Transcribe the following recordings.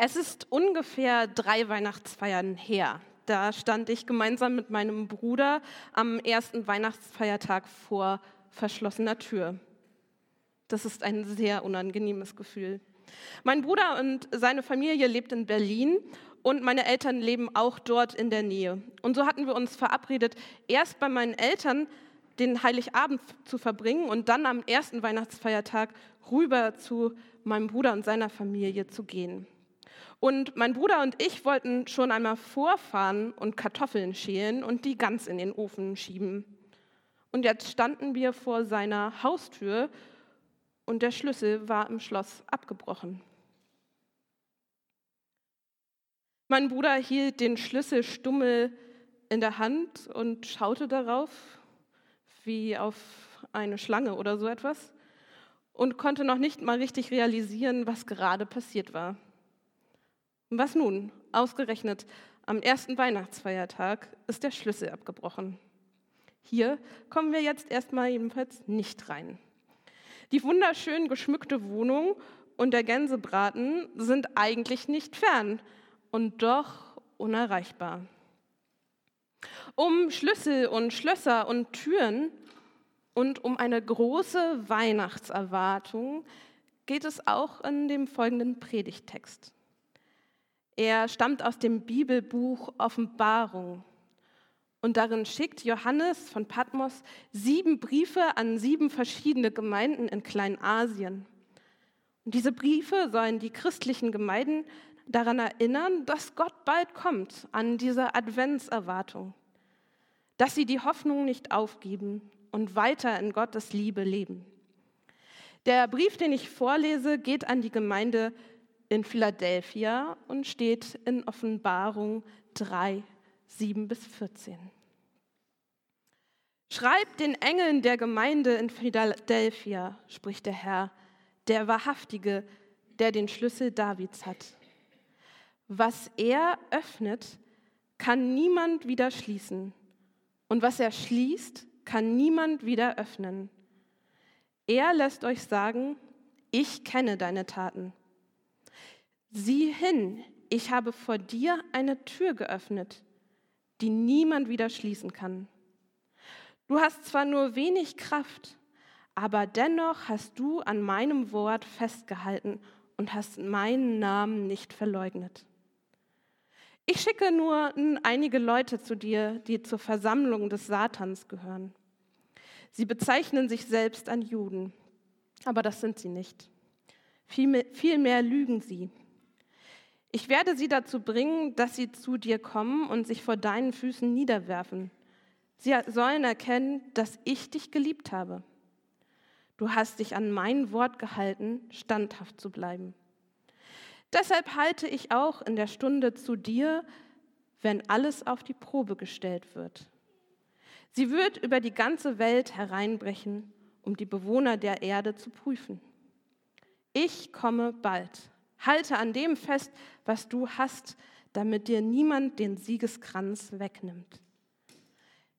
Es ist ungefähr drei Weihnachtsfeiern her. Da stand ich gemeinsam mit meinem Bruder am ersten Weihnachtsfeiertag vor verschlossener Tür. Das ist ein sehr unangenehmes Gefühl. Mein Bruder und seine Familie lebt in Berlin und meine Eltern leben auch dort in der Nähe. Und so hatten wir uns verabredet, erst bei meinen Eltern den Heiligabend zu verbringen und dann am ersten Weihnachtsfeiertag rüber zu meinem Bruder und seiner Familie zu gehen. Und mein Bruder und ich wollten schon einmal vorfahren und Kartoffeln schälen und die ganz in den Ofen schieben. Und jetzt standen wir vor seiner Haustür und der Schlüssel war im Schloss abgebrochen. Mein Bruder hielt den Schlüssel stummel in der Hand und schaute darauf, wie auf eine Schlange oder so etwas, und konnte noch nicht mal richtig realisieren, was gerade passiert war. Was nun? Ausgerechnet am ersten Weihnachtsfeiertag ist der Schlüssel abgebrochen. Hier kommen wir jetzt erstmal jedenfalls nicht rein. Die wunderschön geschmückte Wohnung und der Gänsebraten sind eigentlich nicht fern und doch unerreichbar. Um Schlüssel und Schlösser und Türen und um eine große Weihnachtserwartung geht es auch in dem folgenden Predigtext. Er stammt aus dem Bibelbuch Offenbarung und darin schickt Johannes von Patmos sieben Briefe an sieben verschiedene Gemeinden in Kleinasien. Und diese Briefe sollen die christlichen Gemeinden daran erinnern, dass Gott bald kommt, an dieser Adventserwartung, dass sie die Hoffnung nicht aufgeben und weiter in Gottes Liebe leben. Der Brief, den ich vorlese, geht an die Gemeinde in Philadelphia und steht in Offenbarung 3, 7 bis 14. Schreibt den Engeln der Gemeinde in Philadelphia, spricht der Herr, der Wahrhaftige, der den Schlüssel Davids hat. Was er öffnet, kann niemand wieder schließen. Und was er schließt, kann niemand wieder öffnen. Er lässt euch sagen, ich kenne deine Taten. Sieh hin, ich habe vor dir eine Tür geöffnet die niemand wieder schließen kann. Du hast zwar nur wenig Kraft, aber dennoch hast du an meinem Wort festgehalten und hast meinen Namen nicht verleugnet. Ich schicke nur einige Leute zu dir, die zur Versammlung des Satans gehören. Sie bezeichnen sich selbst an Juden, aber das sind sie nicht. Vielmehr lügen sie. Ich werde sie dazu bringen, dass sie zu dir kommen und sich vor deinen Füßen niederwerfen. Sie sollen erkennen, dass ich dich geliebt habe. Du hast dich an mein Wort gehalten, standhaft zu bleiben. Deshalb halte ich auch in der Stunde zu dir, wenn alles auf die Probe gestellt wird. Sie wird über die ganze Welt hereinbrechen, um die Bewohner der Erde zu prüfen. Ich komme bald. Halte an dem fest, was du hast, damit dir niemand den Siegeskranz wegnimmt.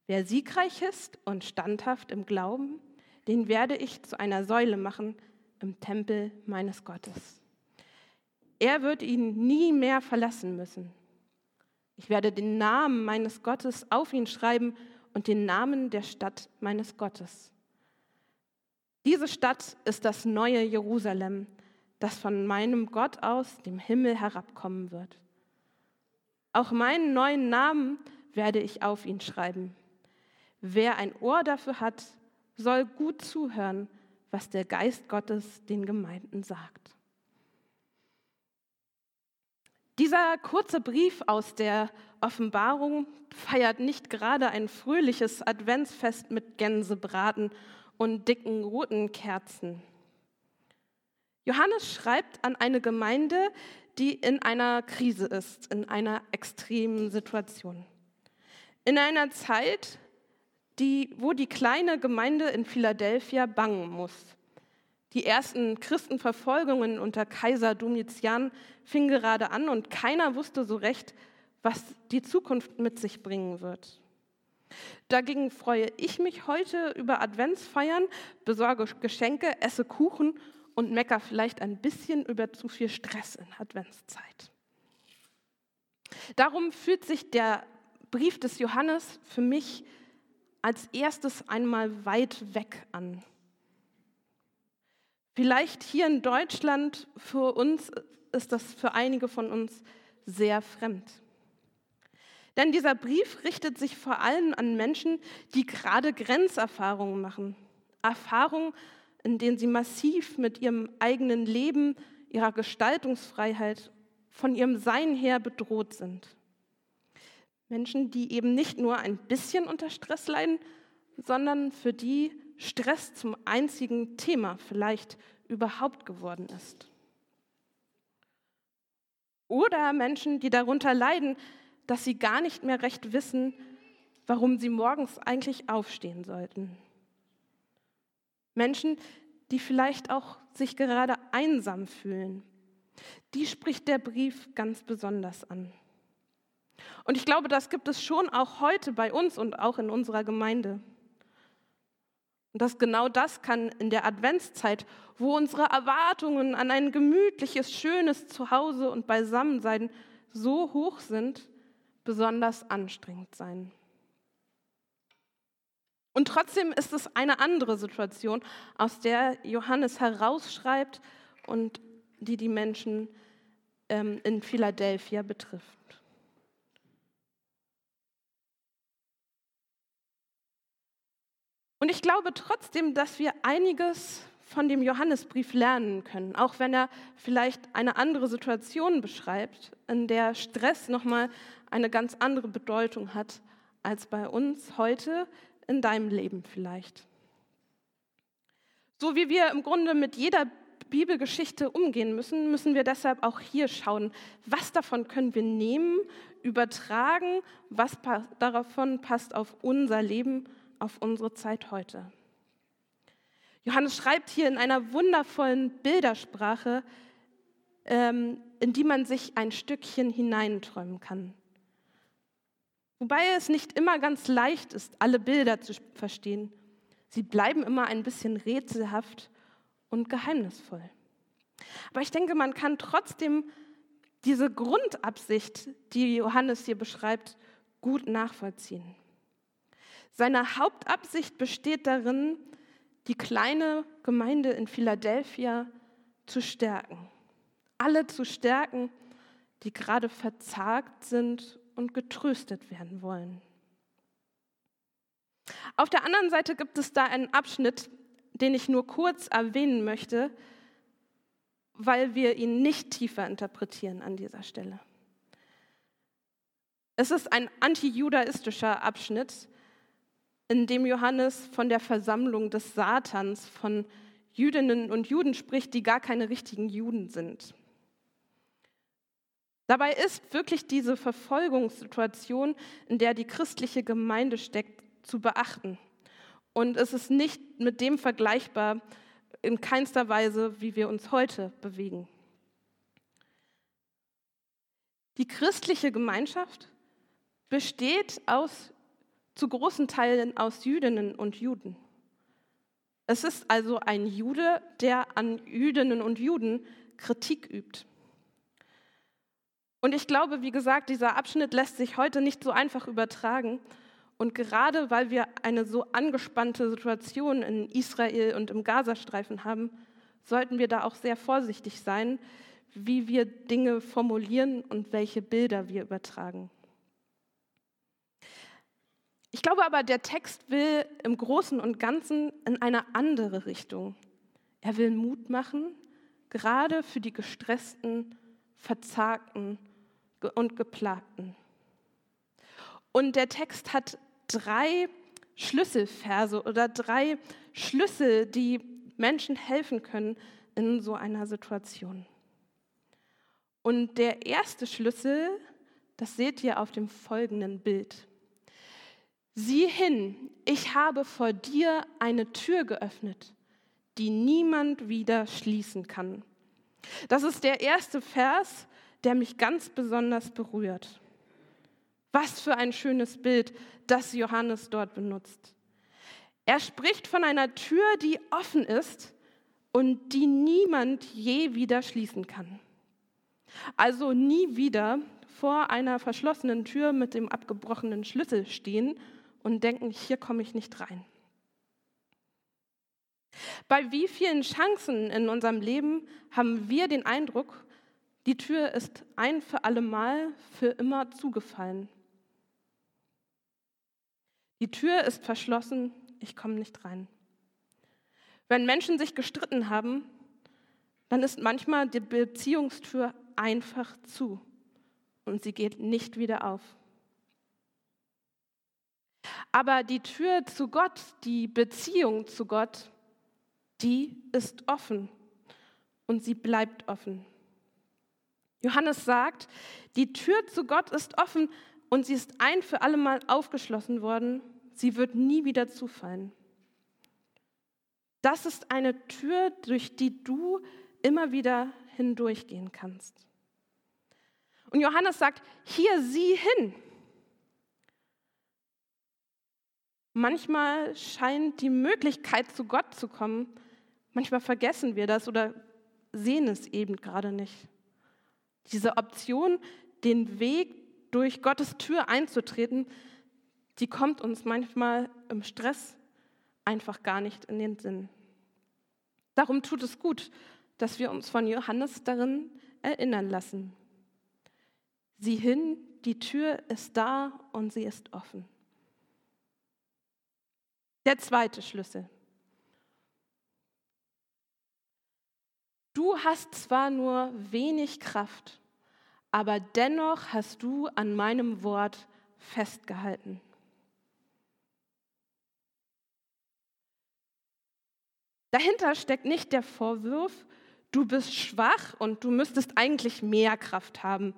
Wer siegreich ist und standhaft im Glauben, den werde ich zu einer Säule machen im Tempel meines Gottes. Er wird ihn nie mehr verlassen müssen. Ich werde den Namen meines Gottes auf ihn schreiben und den Namen der Stadt meines Gottes. Diese Stadt ist das neue Jerusalem, das von meinem Gott aus dem Himmel herabkommen wird. Auch meinen neuen Namen werde ich auf ihn schreiben. Wer ein Ohr dafür hat, soll gut zuhören, was der Geist Gottes den Gemeinden sagt. Dieser kurze Brief aus der Offenbarung feiert nicht gerade ein fröhliches Adventsfest mit Gänsebraten und dicken roten Kerzen. Johannes schreibt an eine Gemeinde, die in einer Krise ist, in einer extremen Situation. In einer Zeit, die, wo die kleine Gemeinde in Philadelphia bangen muss. Die ersten Christenverfolgungen unter Kaiser Domitian fingen gerade an und keiner wusste so recht, was die Zukunft mit sich bringen wird. Dagegen freue ich mich heute über Adventsfeiern, besorge Geschenke, esse Kuchen und mecker vielleicht ein bisschen über zu viel Stress in Adventszeit. Darum fühlt sich der Brief des Johannes für mich als erstes einmal weit weg an. Vielleicht hier in Deutschland für uns ist das für einige von uns sehr fremd. Denn dieser Brief richtet sich vor allem an Menschen, die gerade Grenzerfahrungen machen. Erfahrungen, in denen sie massiv mit ihrem eigenen Leben, ihrer Gestaltungsfreiheit, von ihrem Sein her bedroht sind. Menschen, die eben nicht nur ein bisschen unter Stress leiden, sondern für die Stress zum einzigen Thema vielleicht überhaupt geworden ist. Oder Menschen, die darunter leiden, dass sie gar nicht mehr recht wissen, warum sie morgens eigentlich aufstehen sollten. Menschen, die vielleicht auch sich gerade einsam fühlen. Die spricht der Brief ganz besonders an. Und ich glaube, das gibt es schon auch heute bei uns und auch in unserer Gemeinde. Und das genau das kann in der Adventszeit, wo unsere Erwartungen an ein gemütliches, schönes Zuhause und Beisammensein so hoch sind, besonders anstrengend sein. Und trotzdem ist es eine andere Situation, aus der Johannes herausschreibt und die die Menschen ähm, in Philadelphia betrifft. Und ich glaube trotzdem, dass wir einiges von dem Johannesbrief lernen können, auch wenn er vielleicht eine andere Situation beschreibt, in der Stress nochmal eine ganz andere Bedeutung hat als bei uns heute in deinem Leben vielleicht. So wie wir im Grunde mit jeder Bibelgeschichte umgehen müssen, müssen wir deshalb auch hier schauen, was davon können wir nehmen, übertragen, was davon passt auf unser Leben auf unsere Zeit heute. Johannes schreibt hier in einer wundervollen Bildersprache, ähm, in die man sich ein Stückchen hineinträumen kann. Wobei es nicht immer ganz leicht ist, alle Bilder zu verstehen. Sie bleiben immer ein bisschen rätselhaft und geheimnisvoll. Aber ich denke, man kann trotzdem diese Grundabsicht, die Johannes hier beschreibt, gut nachvollziehen. Seine Hauptabsicht besteht darin, die kleine Gemeinde in Philadelphia zu stärken. Alle zu stärken, die gerade verzagt sind und getröstet werden wollen. Auf der anderen Seite gibt es da einen Abschnitt, den ich nur kurz erwähnen möchte, weil wir ihn nicht tiefer interpretieren an dieser Stelle. Es ist ein antijudaistischer Abschnitt, in dem Johannes von der Versammlung des Satans, von Jüdinnen und Juden spricht, die gar keine richtigen Juden sind. Dabei ist wirklich diese Verfolgungssituation, in der die christliche Gemeinde steckt, zu beachten. Und es ist nicht mit dem vergleichbar, in keinster Weise, wie wir uns heute bewegen. Die christliche Gemeinschaft besteht aus zu großen Teilen aus Jüdinnen und Juden. Es ist also ein Jude, der an Jüdinnen und Juden Kritik übt. Und ich glaube, wie gesagt, dieser Abschnitt lässt sich heute nicht so einfach übertragen. Und gerade weil wir eine so angespannte Situation in Israel und im Gazastreifen haben, sollten wir da auch sehr vorsichtig sein, wie wir Dinge formulieren und welche Bilder wir übertragen. Ich glaube aber, der Text will im Großen und Ganzen in eine andere Richtung. Er will Mut machen, gerade für die gestressten, verzagten und geplagten. Und der Text hat drei Schlüsselverse oder drei Schlüssel, die Menschen helfen können in so einer Situation. Und der erste Schlüssel, das seht ihr auf dem folgenden Bild. Sieh hin, ich habe vor dir eine Tür geöffnet, die niemand wieder schließen kann. Das ist der erste Vers, der mich ganz besonders berührt. Was für ein schönes Bild, das Johannes dort benutzt. Er spricht von einer Tür, die offen ist und die niemand je wieder schließen kann. Also nie wieder vor einer verschlossenen Tür mit dem abgebrochenen Schlüssel stehen und denken, hier komme ich nicht rein. Bei wie vielen Chancen in unserem Leben haben wir den Eindruck, die Tür ist ein für alle Mal für immer zugefallen. Die Tür ist verschlossen, ich komme nicht rein. Wenn Menschen sich gestritten haben, dann ist manchmal die Beziehungstür einfach zu und sie geht nicht wieder auf. Aber die Tür zu Gott, die Beziehung zu Gott, die ist offen und sie bleibt offen. Johannes sagt, die Tür zu Gott ist offen und sie ist ein für alle Mal aufgeschlossen worden. Sie wird nie wieder zufallen. Das ist eine Tür, durch die du immer wieder hindurchgehen kannst. Und Johannes sagt, hier sieh hin. Manchmal scheint die Möglichkeit, zu Gott zu kommen, manchmal vergessen wir das oder sehen es eben gerade nicht. Diese Option, den Weg durch Gottes Tür einzutreten, die kommt uns manchmal im Stress einfach gar nicht in den Sinn. Darum tut es gut, dass wir uns von Johannes darin erinnern lassen. Sieh hin, die Tür ist da und sie ist offen. Der zweite Schlüssel. Du hast zwar nur wenig Kraft, aber dennoch hast du an meinem Wort festgehalten. Dahinter steckt nicht der Vorwurf, du bist schwach und du müsstest eigentlich mehr Kraft haben.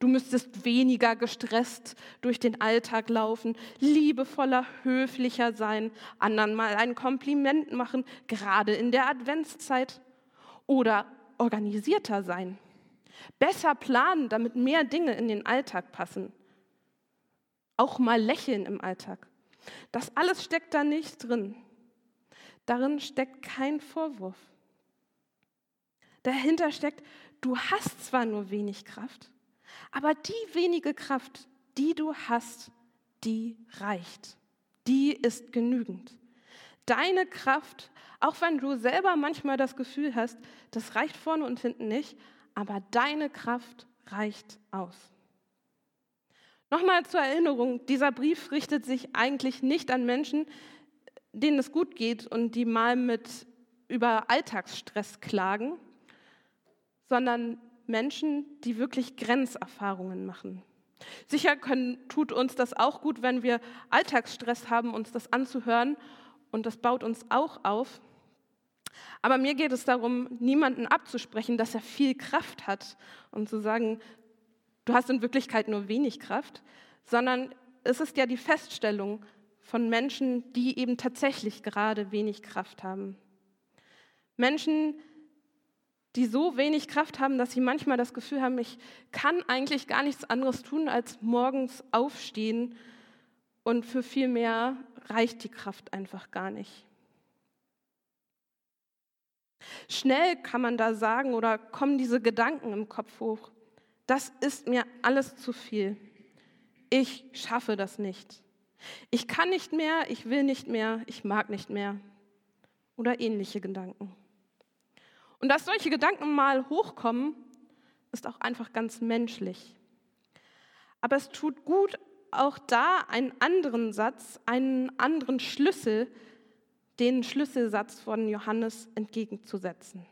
Du müsstest weniger gestresst durch den Alltag laufen, liebevoller, höflicher sein, anderen mal ein Kompliment machen, gerade in der Adventszeit. Oder organisierter sein, besser planen, damit mehr Dinge in den Alltag passen. Auch mal lächeln im Alltag. Das alles steckt da nicht drin. Darin steckt kein Vorwurf. Dahinter steckt, du hast zwar nur wenig Kraft, aber die wenige Kraft, die du hast, die reicht. Die ist genügend. Deine Kraft, auch wenn du selber manchmal das Gefühl hast, das reicht vorne und hinten nicht, aber deine Kraft reicht aus. Nochmal zur Erinnerung, dieser Brief richtet sich eigentlich nicht an Menschen, denen es gut geht und die mal mit über Alltagsstress klagen, sondern Menschen, die wirklich Grenzerfahrungen machen. Sicher können, tut uns das auch gut, wenn wir Alltagsstress haben, uns das anzuhören und das baut uns auch auf. Aber mir geht es darum, niemanden abzusprechen, dass er viel Kraft hat und zu sagen, du hast in Wirklichkeit nur wenig Kraft, sondern es ist ja die Feststellung, von Menschen, die eben tatsächlich gerade wenig Kraft haben. Menschen, die so wenig Kraft haben, dass sie manchmal das Gefühl haben, ich kann eigentlich gar nichts anderes tun, als morgens aufstehen und für viel mehr reicht die Kraft einfach gar nicht. Schnell kann man da sagen oder kommen diese Gedanken im Kopf hoch. Das ist mir alles zu viel. Ich schaffe das nicht. Ich kann nicht mehr, ich will nicht mehr, ich mag nicht mehr. Oder ähnliche Gedanken. Und dass solche Gedanken mal hochkommen, ist auch einfach ganz menschlich. Aber es tut gut, auch da einen anderen Satz, einen anderen Schlüssel, den Schlüsselsatz von Johannes entgegenzusetzen.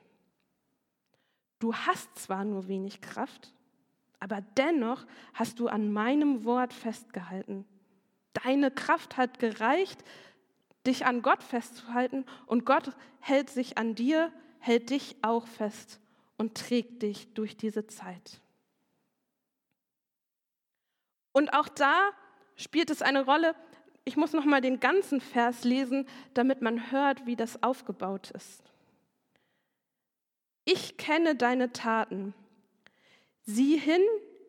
Du hast zwar nur wenig Kraft, aber dennoch hast du an meinem Wort festgehalten. Deine Kraft hat gereicht, dich an Gott festzuhalten und Gott hält sich an dir, hält dich auch fest und trägt dich durch diese Zeit. Und auch da spielt es eine Rolle. Ich muss noch mal den ganzen Vers lesen, damit man hört, wie das aufgebaut ist. Ich kenne deine Taten. Sieh hin,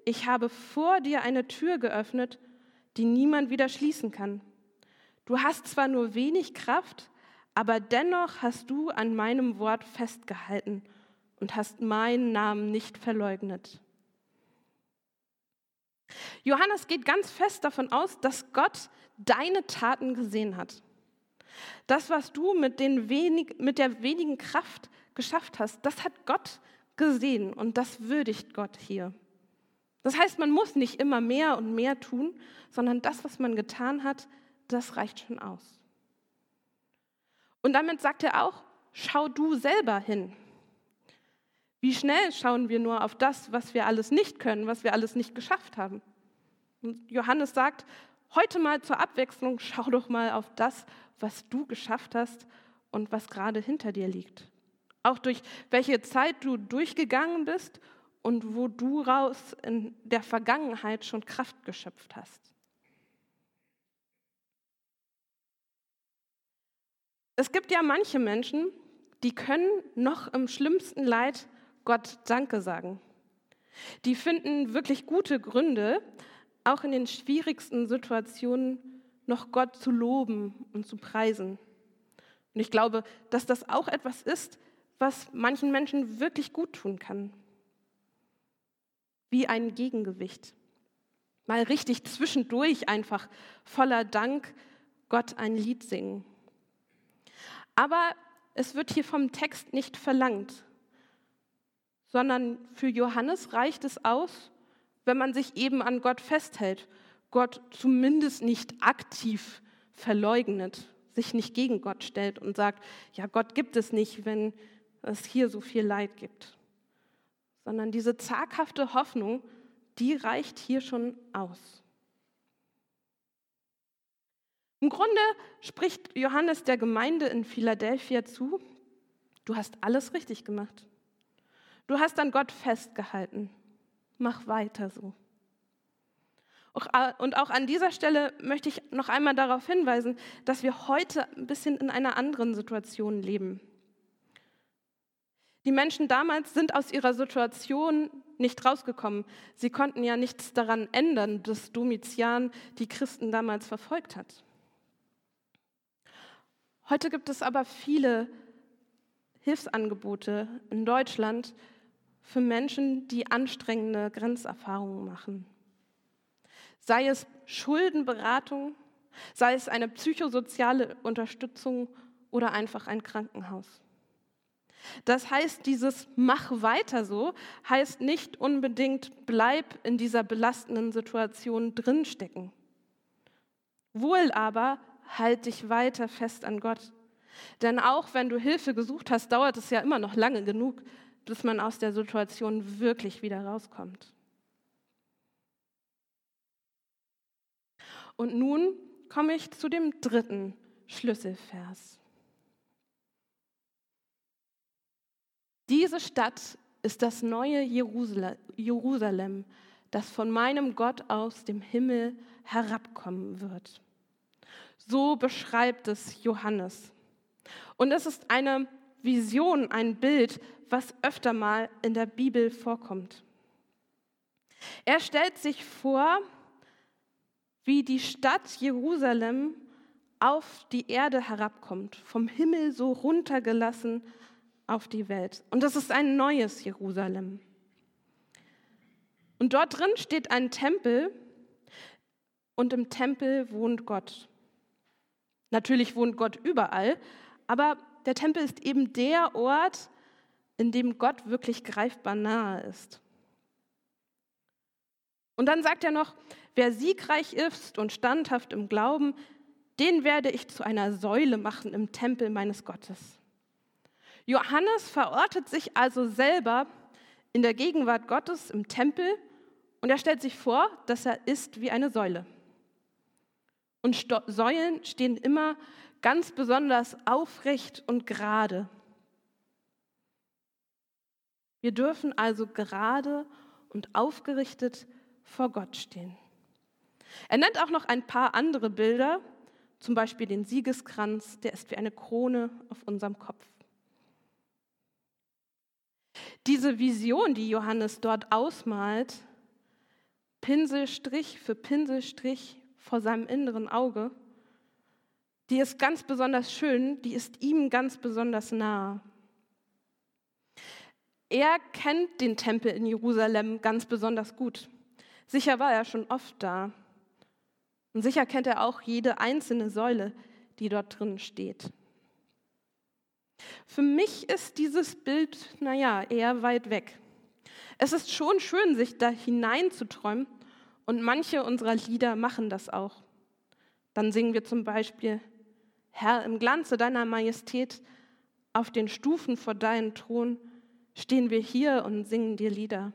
ich habe vor dir eine Tür geöffnet die niemand wieder schließen kann. Du hast zwar nur wenig Kraft, aber dennoch hast du an meinem Wort festgehalten und hast meinen Namen nicht verleugnet. Johannes geht ganz fest davon aus, dass Gott deine Taten gesehen hat. Das, was du mit, wenig, mit der wenigen Kraft geschafft hast, das hat Gott gesehen und das würdigt Gott hier. Das heißt, man muss nicht immer mehr und mehr tun, sondern das, was man getan hat, das reicht schon aus. Und damit sagt er auch, schau du selber hin. Wie schnell schauen wir nur auf das, was wir alles nicht können, was wir alles nicht geschafft haben. Und Johannes sagt, heute mal zur Abwechslung, schau doch mal auf das, was du geschafft hast und was gerade hinter dir liegt. Auch durch welche Zeit du durchgegangen bist und wo du raus in der Vergangenheit schon Kraft geschöpft hast. Es gibt ja manche Menschen, die können noch im schlimmsten Leid Gott Danke sagen. Die finden wirklich gute Gründe, auch in den schwierigsten Situationen noch Gott zu loben und zu preisen. Und ich glaube, dass das auch etwas ist, was manchen Menschen wirklich gut tun kann. Wie ein Gegengewicht. Mal richtig zwischendurch einfach voller Dank Gott ein Lied singen. Aber es wird hier vom Text nicht verlangt, sondern für Johannes reicht es aus, wenn man sich eben an Gott festhält, Gott zumindest nicht aktiv verleugnet, sich nicht gegen Gott stellt und sagt, ja, Gott gibt es nicht, wenn es hier so viel Leid gibt. Sondern diese zaghafte Hoffnung, die reicht hier schon aus. Im Grunde spricht Johannes der Gemeinde in Philadelphia zu, du hast alles richtig gemacht. Du hast an Gott festgehalten. Mach weiter so. Und auch an dieser Stelle möchte ich noch einmal darauf hinweisen, dass wir heute ein bisschen in einer anderen Situation leben. Die Menschen damals sind aus ihrer Situation nicht rausgekommen. Sie konnten ja nichts daran ändern, dass Domitian die Christen damals verfolgt hat. Heute gibt es aber viele Hilfsangebote in Deutschland für Menschen, die anstrengende Grenzerfahrungen machen. Sei es Schuldenberatung, sei es eine psychosoziale Unterstützung oder einfach ein Krankenhaus. Das heißt, dieses Mach weiter so heißt nicht unbedingt bleib in dieser belastenden Situation drinstecken. Wohl aber halt dich weiter fest an Gott. Denn auch wenn du Hilfe gesucht hast, dauert es ja immer noch lange genug, bis man aus der Situation wirklich wieder rauskommt. Und nun komme ich zu dem dritten Schlüsselvers. Diese Stadt ist das neue Jerusalem, das von meinem Gott aus dem Himmel herabkommen wird. So beschreibt es Johannes. Und es ist eine Vision, ein Bild, was öfter mal in der Bibel vorkommt. Er stellt sich vor, wie die Stadt Jerusalem auf die Erde herabkommt, vom Himmel so runtergelassen auf die Welt. Und das ist ein neues Jerusalem. Und dort drin steht ein Tempel und im Tempel wohnt Gott. Natürlich wohnt Gott überall, aber der Tempel ist eben der Ort, in dem Gott wirklich greifbar nahe ist. Und dann sagt er noch, wer siegreich ist und standhaft im Glauben, den werde ich zu einer Säule machen im Tempel meines Gottes. Johannes verortet sich also selber in der Gegenwart Gottes im Tempel und er stellt sich vor, dass er ist wie eine Säule. Und Säulen stehen immer ganz besonders aufrecht und gerade. Wir dürfen also gerade und aufgerichtet vor Gott stehen. Er nennt auch noch ein paar andere Bilder, zum Beispiel den Siegeskranz, der ist wie eine Krone auf unserem Kopf. Diese Vision, die Johannes dort ausmalt, Pinselstrich für Pinselstrich vor seinem inneren Auge, die ist ganz besonders schön, die ist ihm ganz besonders nah. Er kennt den Tempel in Jerusalem ganz besonders gut. Sicher war er schon oft da. Und sicher kennt er auch jede einzelne Säule, die dort drin steht. Für mich ist dieses Bild, naja, eher weit weg. Es ist schon schön, sich da hineinzuträumen und manche unserer Lieder machen das auch. Dann singen wir zum Beispiel, Herr, im Glanze deiner Majestät, auf den Stufen vor deinem Thron stehen wir hier und singen dir Lieder.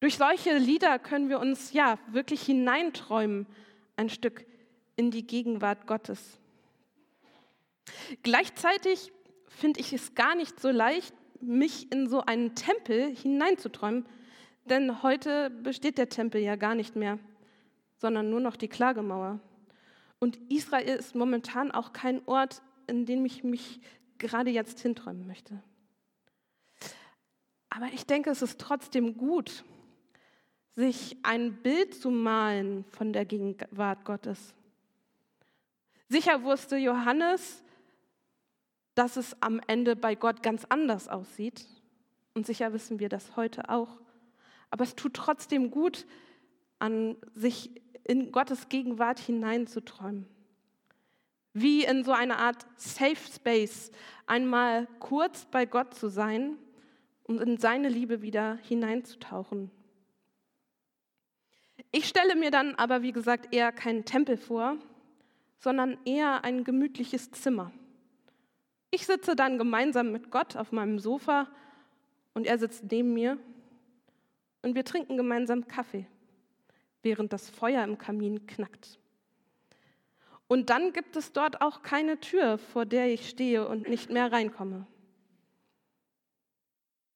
Durch solche Lieder können wir uns ja wirklich hineinträumen, ein Stück in die Gegenwart Gottes. Gleichzeitig finde ich es gar nicht so leicht, mich in so einen Tempel hineinzuträumen, denn heute besteht der Tempel ja gar nicht mehr, sondern nur noch die Klagemauer. Und Israel ist momentan auch kein Ort, in dem ich mich gerade jetzt hinträumen möchte. Aber ich denke, es ist trotzdem gut, sich ein Bild zu malen von der Gegenwart Gottes. Sicher wusste Johannes, dass es am Ende bei Gott ganz anders aussieht. Und sicher wissen wir das heute auch. Aber es tut trotzdem gut, an sich in Gottes Gegenwart hineinzuträumen. Wie in so einer Art Safe Space, einmal kurz bei Gott zu sein und in seine Liebe wieder hineinzutauchen. Ich stelle mir dann aber, wie gesagt, eher keinen Tempel vor, sondern eher ein gemütliches Zimmer ich sitze dann gemeinsam mit Gott auf meinem Sofa und er sitzt neben mir und wir trinken gemeinsam Kaffee, während das Feuer im Kamin knackt. Und dann gibt es dort auch keine Tür, vor der ich stehe und nicht mehr reinkomme.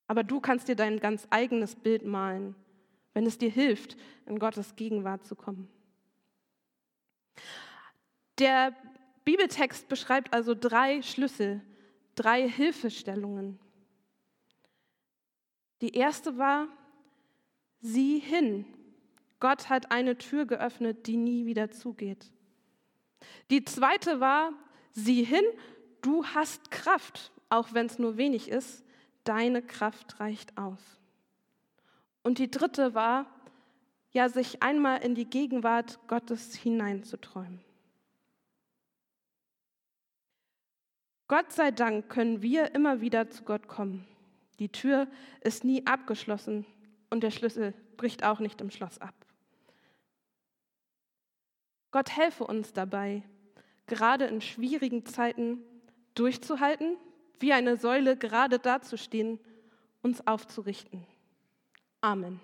Aber du kannst dir dein ganz eigenes Bild malen, wenn es dir hilft, in Gottes Gegenwart zu kommen. Der Bibeltext beschreibt also drei Schlüssel, drei Hilfestellungen. Die erste war, sieh hin. Gott hat eine Tür geöffnet, die nie wieder zugeht. Die zweite war, sieh hin, du hast Kraft, auch wenn es nur wenig ist, deine Kraft reicht aus. Und die dritte war, ja, sich einmal in die Gegenwart Gottes hineinzuträumen. Gott sei Dank können wir immer wieder zu Gott kommen. Die Tür ist nie abgeschlossen und der Schlüssel bricht auch nicht im Schloss ab. Gott helfe uns dabei, gerade in schwierigen Zeiten durchzuhalten, wie eine Säule gerade dazustehen, uns aufzurichten. Amen.